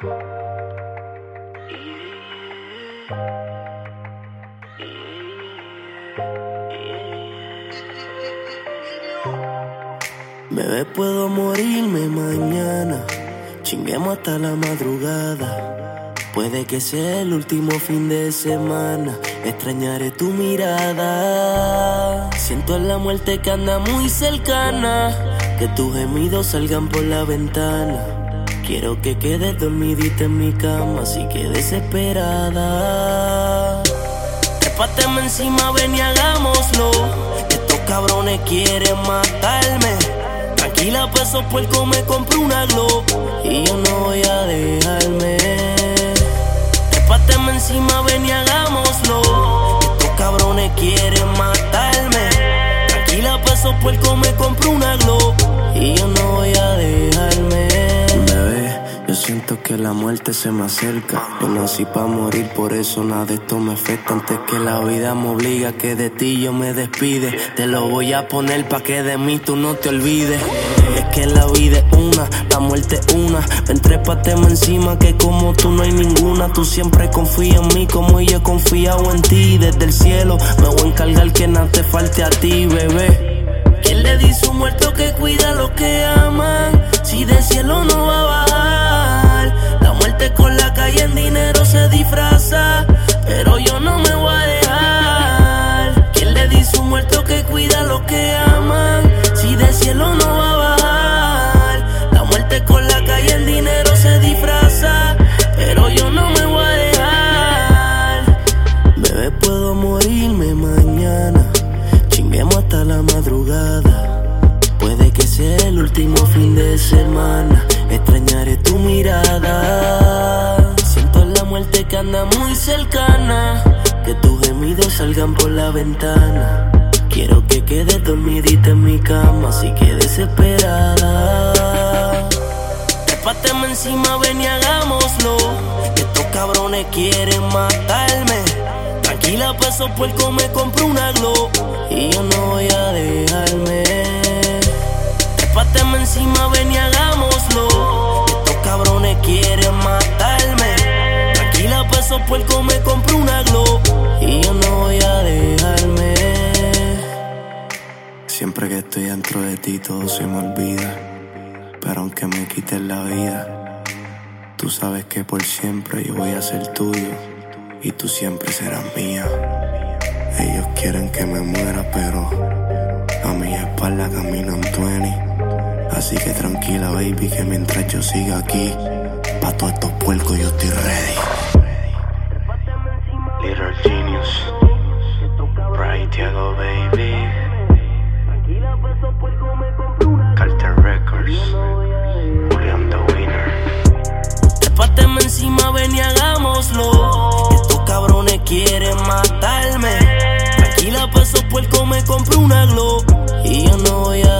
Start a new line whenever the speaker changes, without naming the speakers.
Bebé, puedo morirme mañana. Chinguemos hasta la madrugada. Puede que sea el último fin de semana. Extrañaré tu mirada. Siento la muerte que anda muy cercana. Que tus gemidos salgan por la ventana. Quiero que quedes dormidita en mi cama, así que desesperada. Trépateme encima, ven y hagámoslo. Estos cabrones quieren matarme. Tranquila, peso puerco, me compro una glow. Y yo no voy a dejarme. Trépateme encima, ven y hagámoslo. Estos cabrones quieren matarme. Tranquila, peso puerco, me compro una glow. Y yo no voy a dejarme. Que la muerte se me acerca. Yo nací pa' morir, por eso nada de esto me afecta. Antes que la vida me obliga, que de ti yo me despide. Te lo voy a poner pa' que de mí tú no te olvides. Es que la vida es una, la muerte es una. Ven, trépateme encima, que como tú no hay ninguna. Tú siempre confías en mí, como yo he confiado en ti. Desde el cielo me voy a encargar que nada te falte a ti, bebé. ¿Quién le dice un muerto Puede que sea el último fin de semana. Extrañaré tu mirada. Siento la muerte que anda muy cercana. Que tus gemidos salgan por la ventana. Quiero que quedes dormidita en mi cama, así que desesperada. Trépateme encima, ven y hagámoslo. Estos cabrones quieren matarme. Tranquila, peso puerco, me compro una glow. Y yo no voy a dejarme. Trépateme encima, ven y hagámoslo. Estos cabrones quieren matarme. Tranquila, peso puerco, me compro una glow. Y yo no voy a dejarme. Siempre que estoy dentro de ti, todo se me olvida. Pero aunque me quites la vida, tú sabes que por siempre yo voy a ser tuyo. Y tú siempre serás mía. Ellos quieren que me muera, pero a mi espalda caminan 20. Así que tranquila, baby, que mientras yo siga aquí, pa' todos estos puercos yo estoy ready. Little Genius, matarme. Tranquila, pesos puerco, me compro una glow. Y yo no voy a